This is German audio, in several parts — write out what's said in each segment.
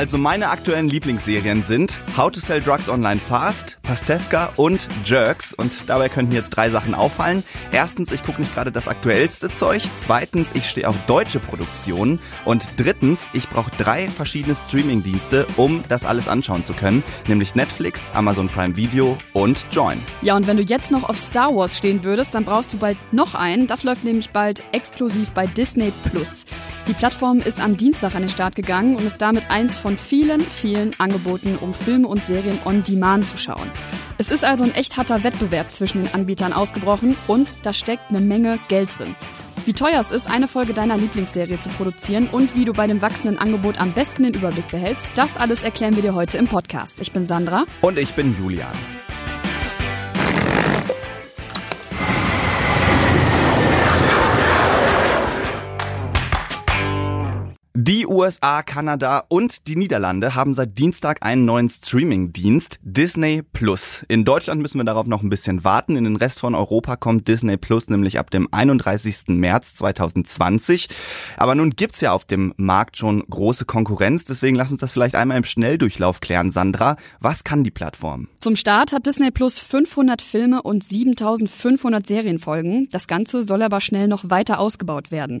Also meine aktuellen Lieblingsserien sind How to Sell Drugs Online Fast, Pastewka und Jerks. Und dabei könnten jetzt drei Sachen auffallen. Erstens, ich gucke nicht gerade das aktuellste Zeug. Zweitens, ich stehe auf deutsche Produktionen. Und drittens, ich brauche drei verschiedene Streamingdienste, um das alles anschauen zu können. Nämlich Netflix, Amazon Prime Video und Join. Ja, und wenn du jetzt noch auf Star Wars stehen würdest, dann brauchst du bald noch einen. Das läuft nämlich bald exklusiv bei Disney Plus. Die Plattform ist am Dienstag an den Start gegangen und ist damit eins von vielen, vielen Angeboten, um Filme und Serien on Demand zu schauen. Es ist also ein echt harter Wettbewerb zwischen den Anbietern ausgebrochen und da steckt eine Menge Geld drin. Wie teuer es ist, eine Folge deiner Lieblingsserie zu produzieren und wie du bei dem wachsenden Angebot am besten den Überblick behältst, das alles erklären wir dir heute im Podcast. Ich bin Sandra. Und ich bin Julian. Die USA, Kanada und die Niederlande haben seit Dienstag einen neuen Streaming-Dienst, Disney Plus. In Deutschland müssen wir darauf noch ein bisschen warten. In den Rest von Europa kommt Disney Plus nämlich ab dem 31. März 2020. Aber nun gibt's ja auf dem Markt schon große Konkurrenz. Deswegen lass uns das vielleicht einmal im Schnelldurchlauf klären. Sandra, was kann die Plattform? Zum Start hat Disney Plus 500 Filme und 7500 Serienfolgen. Das Ganze soll aber schnell noch weiter ausgebaut werden.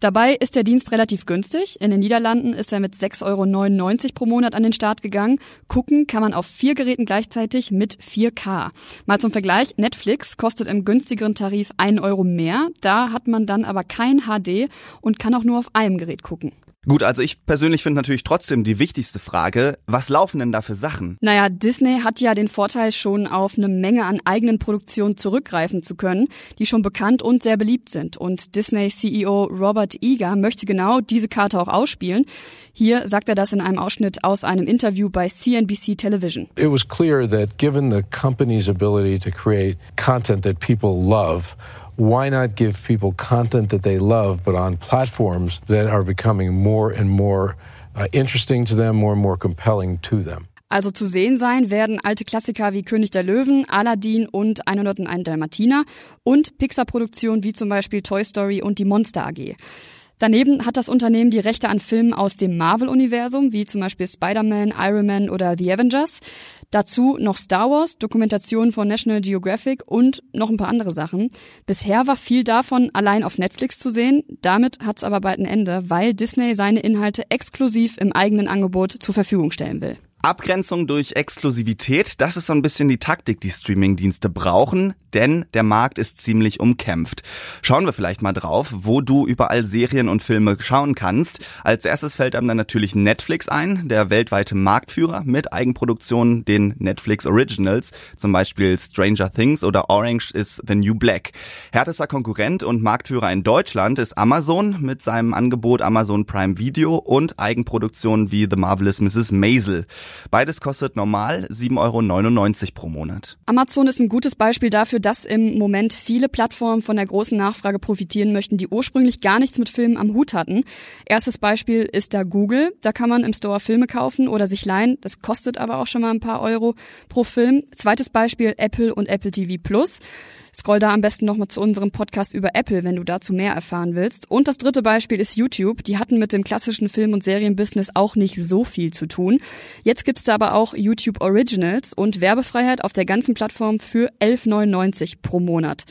Dabei ist der Dienst relativ günstig. In den Niederlanden ist er mit 6,99 Euro pro Monat an den Start gegangen. Gucken kann man auf vier Geräten gleichzeitig mit 4K. Mal zum Vergleich, Netflix kostet im günstigeren Tarif 1 Euro mehr. Da hat man dann aber kein HD und kann auch nur auf einem Gerät gucken. Gut, also ich persönlich finde natürlich trotzdem die wichtigste Frage, was laufen denn da für Sachen? Naja, Disney hat ja den Vorteil, schon auf eine Menge an eigenen Produktionen zurückgreifen zu können, die schon bekannt und sehr beliebt sind. Und Disney-CEO Robert Iger möchte genau diese Karte auch ausspielen. Hier sagt er das in einem Ausschnitt aus einem Interview bei CNBC Television. It was clear that given the company's ability to create content that people love, why not give people content that they love, but on platforms that are becoming more and more uh, interesting to them, more and more compelling to them? Also zu sehen sein werden alte Klassiker wie König der Löwen, Aladdin und 101 Dalmatiner und Pixar-Produktionen wie zum Beispiel Toy Story und die Monster AG. Daneben hat das Unternehmen die Rechte an Filmen aus dem Marvel-Universum, wie zum Beispiel Spider-Man, Iron Man oder The Avengers. Dazu noch Star Wars, Dokumentationen von National Geographic und noch ein paar andere Sachen. Bisher war viel davon allein auf Netflix zu sehen. Damit hat es aber bald ein Ende, weil Disney seine Inhalte exklusiv im eigenen Angebot zur Verfügung stellen will. Abgrenzung durch Exklusivität, das ist so ein bisschen die Taktik, die Streamingdienste brauchen, denn der Markt ist ziemlich umkämpft. Schauen wir vielleicht mal drauf, wo du überall Serien und Filme schauen kannst. Als erstes fällt einem dann natürlich Netflix ein, der weltweite Marktführer mit Eigenproduktionen, den Netflix Originals, zum Beispiel Stranger Things oder Orange is the New Black. Härtester Konkurrent und Marktführer in Deutschland ist Amazon mit seinem Angebot Amazon Prime Video und Eigenproduktionen wie The Marvelous Mrs. Maisel. Beides kostet normal 7,99 Euro pro Monat. Amazon ist ein gutes Beispiel dafür, dass im Moment viele Plattformen von der großen Nachfrage profitieren möchten, die ursprünglich gar nichts mit Filmen am Hut hatten. Erstes Beispiel ist da Google. Da kann man im Store Filme kaufen oder sich leihen. Das kostet aber auch schon mal ein paar Euro pro Film. Zweites Beispiel Apple und Apple TV Plus. Scroll da am besten nochmal zu unserem Podcast über Apple, wenn du dazu mehr erfahren willst. Und das dritte Beispiel ist YouTube. Die hatten mit dem klassischen Film- und Serienbusiness auch nicht so viel zu tun. Jetzt gibt's da aber auch YouTube Originals und Werbefreiheit auf der ganzen Plattform für 11,99 pro Monat.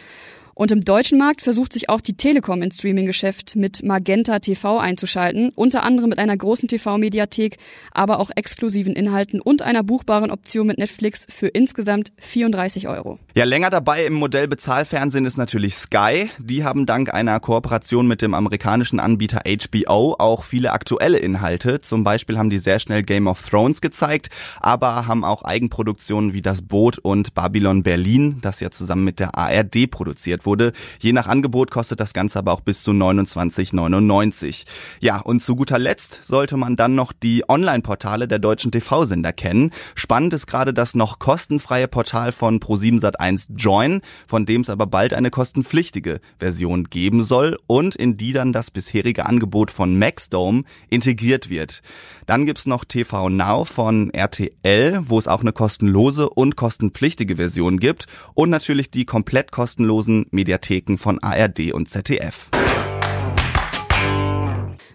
Und im deutschen Markt versucht sich auch die Telekom ins Streaming-Geschäft mit Magenta TV einzuschalten, unter anderem mit einer großen TV-Mediathek, aber auch exklusiven Inhalten und einer buchbaren Option mit Netflix für insgesamt 34 Euro. Ja, länger dabei im Modell Bezahlfernsehen ist natürlich Sky. Die haben dank einer Kooperation mit dem amerikanischen Anbieter HBO auch viele aktuelle Inhalte. Zum Beispiel haben die sehr schnell Game of Thrones gezeigt, aber haben auch Eigenproduktionen wie Das Boot und Babylon Berlin, das ja zusammen mit der ARD produziert wurde. Je nach Angebot kostet das Ganze aber auch bis zu 29,99. Ja, und zu guter Letzt sollte man dann noch die Online-Portale der deutschen TV-Sender kennen. Spannend ist gerade das noch kostenfreie Portal von Pro7 Sat1 Join, von dem es aber bald eine kostenpflichtige Version geben soll und in die dann das bisherige Angebot von Maxdome integriert wird. Dann gibt's noch TV Now von RTL, wo es auch eine kostenlose und kostenpflichtige Version gibt und natürlich die komplett kostenlosen Mediatheken von ARD und ZDF.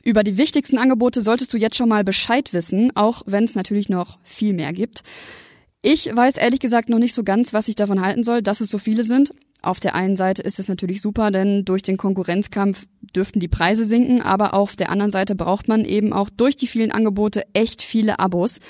Über die wichtigsten Angebote solltest du jetzt schon mal Bescheid wissen, auch wenn es natürlich noch viel mehr gibt. Ich weiß ehrlich gesagt noch nicht so ganz, was ich davon halten soll, dass es so viele sind. Auf der einen Seite ist es natürlich super, denn durch den Konkurrenzkampf dürften die Preise sinken, aber auf der anderen Seite braucht man eben auch durch die vielen Angebote echt viele Abos,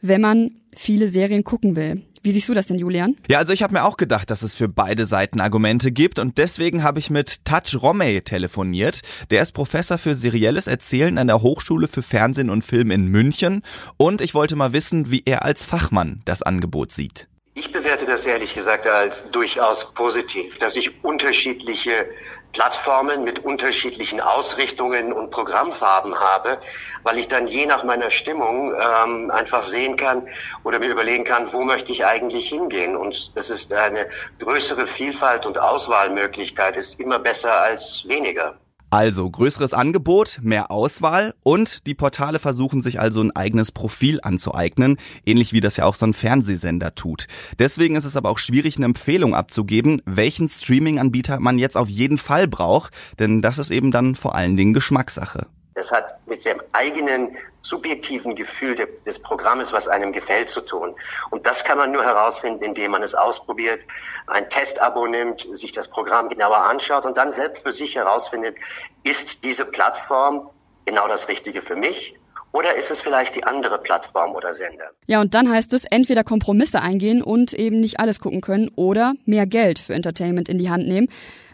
wenn man viele Serien gucken will. Wie siehst du das denn, Julian? Ja, also ich habe mir auch gedacht, dass es für beide Seiten Argumente gibt und deswegen habe ich mit Taj Romey telefoniert. Der ist Professor für serielles Erzählen an der Hochschule für Fernsehen und Film in München und ich wollte mal wissen, wie er als Fachmann das Angebot sieht. Ich bewerte das ehrlich gesagt als durchaus positiv, dass ich unterschiedliche Plattformen mit unterschiedlichen Ausrichtungen und Programmfarben habe, weil ich dann je nach meiner Stimmung ähm, einfach sehen kann oder mir überlegen kann, wo möchte ich eigentlich hingehen. Und das ist eine größere Vielfalt und Auswahlmöglichkeit ist immer besser als weniger. Also größeres Angebot, mehr Auswahl und die Portale versuchen sich also ein eigenes Profil anzueignen, ähnlich wie das ja auch so ein Fernsehsender tut. Deswegen ist es aber auch schwierig, eine Empfehlung abzugeben, welchen Streaming-Anbieter man jetzt auf jeden Fall braucht, denn das ist eben dann vor allen Dingen Geschmackssache. Das hat mit dem eigenen subjektiven Gefühl de, des Programmes, was einem gefällt, zu tun. Und das kann man nur herausfinden, indem man es ausprobiert, ein Testabo nimmt, sich das Programm genauer anschaut und dann selbst für sich herausfindet, ist diese Plattform genau das Richtige für mich oder ist es vielleicht die andere Plattform oder Sender? Ja, und dann heißt es entweder Kompromisse eingehen und eben nicht alles gucken können oder mehr Geld für Entertainment in die Hand nehmen.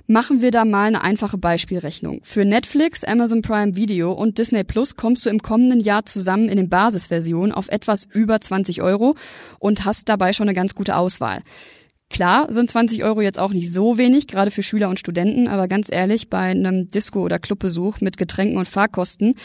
Machen wir da mal eine einfache Beispielrechnung. Für Netflix, Amazon Prime Video und Disney Plus kommst du im kommenden Jahr zusammen in den Basisversionen auf etwas über 20 Euro und hast dabei schon eine ganz gute Auswahl. Klar sind 20 Euro jetzt auch nicht so wenig, gerade für Schüler und Studenten, aber ganz ehrlich, bei einem Disco- oder Clubbesuch mit Getränken und Fahrkosten,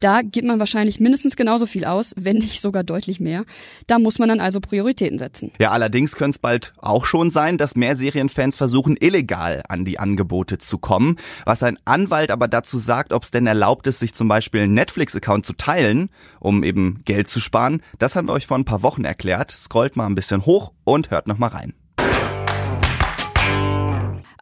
da gibt man wahrscheinlich mindestens genauso viel aus, wenn nicht sogar deutlich mehr. Da muss man dann also Prioritäten setzen. Ja, allerdings könnte es bald auch schon sein, dass mehr Serienfans versuchen, illegal an die Angebote zu kommen. Was ein Anwalt aber dazu sagt, ob es denn erlaubt ist, sich zum Beispiel einen Netflix-Account zu teilen, um eben Geld zu sparen, das haben wir euch vor ein paar Wochen erklärt. Scrollt mal ein bisschen hoch und hört noch mal rein.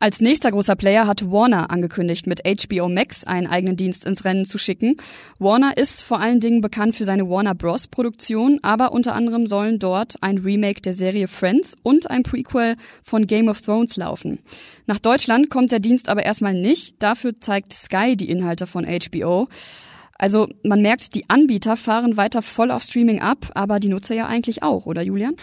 Als nächster großer Player hat Warner angekündigt, mit HBO Max einen eigenen Dienst ins Rennen zu schicken. Warner ist vor allen Dingen bekannt für seine Warner Bros. Produktion, aber unter anderem sollen dort ein Remake der Serie Friends und ein Prequel von Game of Thrones laufen. Nach Deutschland kommt der Dienst aber erstmal nicht. Dafür zeigt Sky die Inhalte von HBO. Also man merkt, die Anbieter fahren weiter voll auf Streaming ab, aber die Nutzer ja eigentlich auch, oder Julian?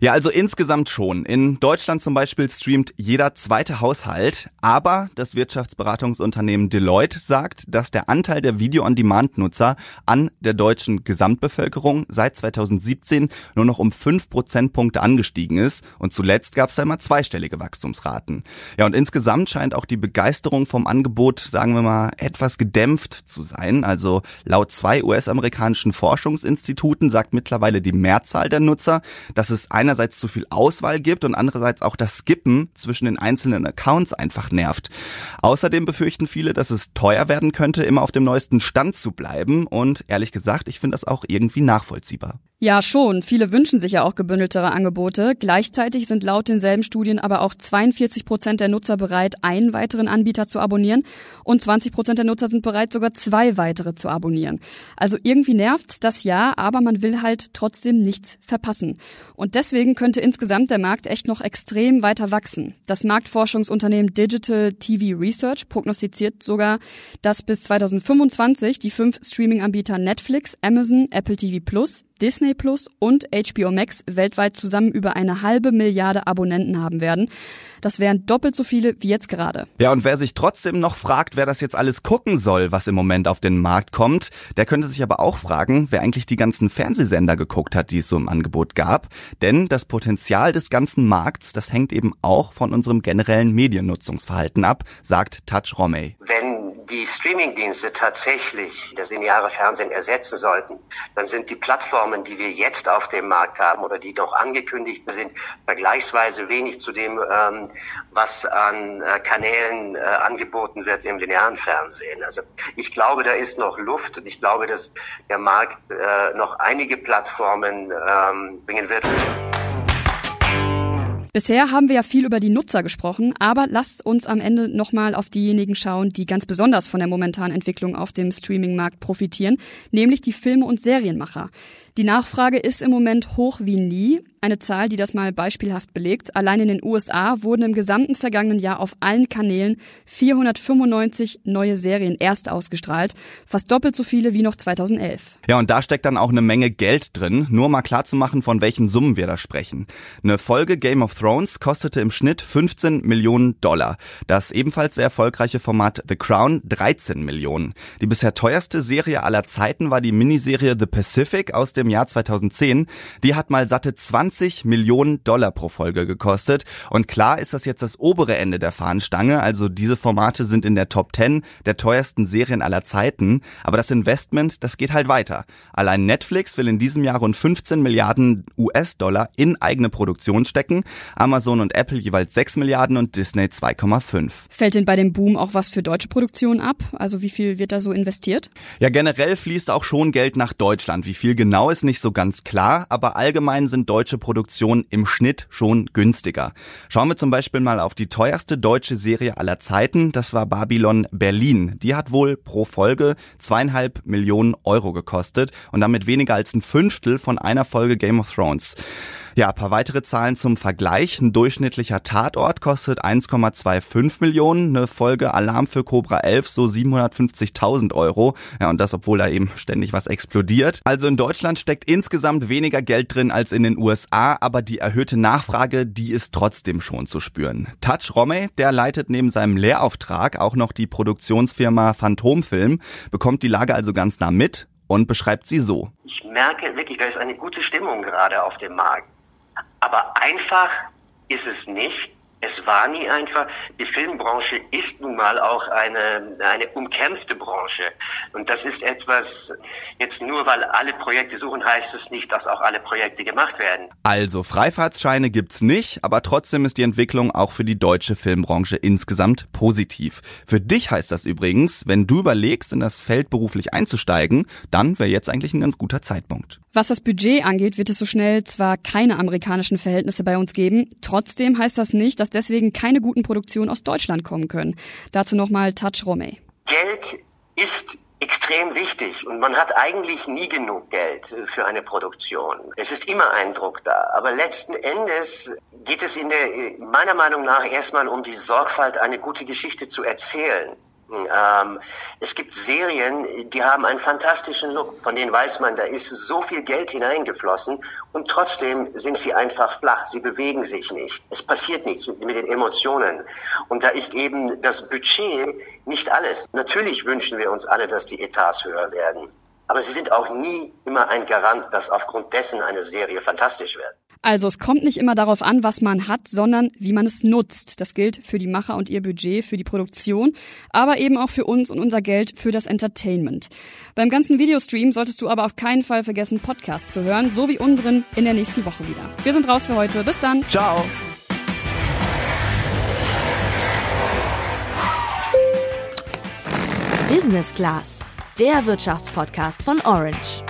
Ja, also insgesamt schon. In Deutschland zum Beispiel streamt jeder zweite Haushalt, aber das Wirtschaftsberatungsunternehmen Deloitte sagt, dass der Anteil der Video-on-Demand-Nutzer an der deutschen Gesamtbevölkerung seit 2017 nur noch um fünf Prozentpunkte angestiegen ist und zuletzt gab es immer zweistellige Wachstumsraten. Ja, und insgesamt scheint auch die Begeisterung vom Angebot, sagen wir mal, etwas gedämpft zu sein. Also laut zwei US-amerikanischen Forschungsinstituten sagt mittlerweile die Mehrzahl der Nutzer, dass es einerseits zu viel Auswahl gibt und andererseits auch das Skippen zwischen den einzelnen Accounts einfach nervt. Außerdem befürchten viele, dass es teuer werden könnte, immer auf dem neuesten Stand zu bleiben und ehrlich gesagt, ich finde das auch irgendwie nachvollziehbar. Ja, schon. Viele wünschen sich ja auch gebündeltere Angebote. Gleichzeitig sind laut denselben Studien aber auch 42 Prozent der Nutzer bereit, einen weiteren Anbieter zu abonnieren und 20 Prozent der Nutzer sind bereit, sogar zwei weitere zu abonnieren. Also irgendwie nervt's das ja, aber man will halt trotzdem nichts verpassen. Und deswegen könnte insgesamt der Markt echt noch extrem weiter wachsen. Das Marktforschungsunternehmen Digital TV Research prognostiziert sogar, dass bis 2025 die fünf Streaming-Anbieter Netflix, Amazon, Apple TV Plus, Disney Plus und HBO Max weltweit zusammen über eine halbe Milliarde Abonnenten haben werden. Das wären doppelt so viele wie jetzt gerade. Ja, und wer sich trotzdem noch fragt, wer das jetzt alles gucken soll, was im Moment auf den Markt kommt, der könnte sich aber auch fragen, wer eigentlich die ganzen Fernsehsender geguckt hat, die es so im Angebot gab. Denn das Potenzial des ganzen Markts, das hängt eben auch von unserem generellen Mediennutzungsverhalten ab, sagt Touch Romey. Wenn die Streamingdienste tatsächlich das lineare Fernsehen ersetzen sollten, dann sind die Plattformen, die wir jetzt auf dem Markt haben oder die noch angekündigt sind, vergleichsweise wenig zu dem, ähm, was an äh, Kanälen äh, angeboten wird im linearen Fernsehen. Also ich glaube, da ist noch Luft und ich glaube, dass der Markt äh, noch einige Plattformen ähm, bringen wird. Bisher haben wir ja viel über die Nutzer gesprochen, aber lasst uns am Ende nochmal auf diejenigen schauen, die ganz besonders von der momentanen Entwicklung auf dem Streaming-Markt profitieren, nämlich die Filme- und Serienmacher. Die Nachfrage ist im Moment hoch wie nie. Eine Zahl, die das mal beispielhaft belegt. Allein in den USA wurden im gesamten vergangenen Jahr auf allen Kanälen 495 neue Serien erst ausgestrahlt. Fast doppelt so viele wie noch 2011. Ja, und da steckt dann auch eine Menge Geld drin. Nur mal klar zu machen, von welchen Summen wir da sprechen. Eine Folge Game of Thrones kostete im Schnitt 15 Millionen Dollar. Das ebenfalls sehr erfolgreiche Format The Crown 13 Millionen. Die bisher teuerste Serie aller Zeiten war die Miniserie The Pacific aus dem Jahr 2010. Die hat mal satte 20 Millionen Dollar pro Folge gekostet. Und klar ist das jetzt das obere Ende der Fahnenstange. Also diese Formate sind in der Top 10 der teuersten Serien aller Zeiten. Aber das Investment, das geht halt weiter. Allein Netflix will in diesem Jahr rund 15 Milliarden US-Dollar in eigene Produktion stecken. Amazon und Apple jeweils 6 Milliarden und Disney 2,5. Fällt denn bei dem Boom auch was für deutsche Produktionen ab? Also wie viel wird da so investiert? Ja, generell fließt auch schon Geld nach Deutschland. Wie viel genau ist nicht so ganz klar, aber allgemein sind deutsche Produktionen im Schnitt schon günstiger. Schauen wir zum Beispiel mal auf die teuerste deutsche Serie aller Zeiten. Das war Babylon Berlin. Die hat wohl pro Folge zweieinhalb Millionen Euro gekostet und damit weniger als ein Fünftel von einer Folge Game of Thrones. Ja, paar weitere Zahlen zum Vergleich. Ein durchschnittlicher Tatort kostet 1,25 Millionen, eine Folge Alarm für Cobra 11 so 750.000 Euro. Ja, und das, obwohl da eben ständig was explodiert. Also in Deutschland steckt insgesamt weniger Geld drin als in den USA, aber die erhöhte Nachfrage, die ist trotzdem schon zu spüren. Touch Romme, der leitet neben seinem Lehrauftrag auch noch die Produktionsfirma Phantomfilm, bekommt die Lage also ganz nah mit und beschreibt sie so. Ich merke wirklich, da ist eine gute Stimmung gerade auf dem Markt. Aber einfach ist es nicht. Es war nie einfach. Die Filmbranche ist nun mal auch eine, eine umkämpfte Branche. Und das ist etwas, jetzt nur weil alle Projekte suchen, heißt es nicht, dass auch alle Projekte gemacht werden. Also Freifahrtsscheine gibt's nicht, aber trotzdem ist die Entwicklung auch für die deutsche Filmbranche insgesamt positiv. Für dich heißt das übrigens, wenn du überlegst, in das Feld beruflich einzusteigen, dann wäre jetzt eigentlich ein ganz guter Zeitpunkt. Was das Budget angeht, wird es so schnell zwar keine amerikanischen Verhältnisse bei uns geben, trotzdem heißt das nicht, dass deswegen keine guten Produktionen aus Deutschland kommen können. Dazu nochmal Touch Romay. Geld ist extrem wichtig und man hat eigentlich nie genug Geld für eine Produktion. Es ist immer ein Druck da, aber letzten Endes geht es in der, meiner Meinung nach erstmal um die Sorgfalt, eine gute Geschichte zu erzählen. Ähm, es gibt Serien, die haben einen fantastischen Look, von denen weiß man, da ist so viel Geld hineingeflossen und trotzdem sind sie einfach flach, sie bewegen sich nicht. Es passiert nichts mit, mit den Emotionen. Und da ist eben das Budget nicht alles. Natürlich wünschen wir uns alle, dass die Etats höher werden. Aber sie sind auch nie immer ein Garant, dass aufgrund dessen eine Serie fantastisch wird. Also es kommt nicht immer darauf an, was man hat, sondern wie man es nutzt. Das gilt für die Macher und ihr Budget, für die Produktion, aber eben auch für uns und unser Geld für das Entertainment. Beim ganzen Videostream solltest du aber auf keinen Fall vergessen, Podcasts zu hören, so wie unseren in der nächsten Woche wieder. Wir sind raus für heute. Bis dann. Ciao. Business Class, der Wirtschaftspodcast von Orange.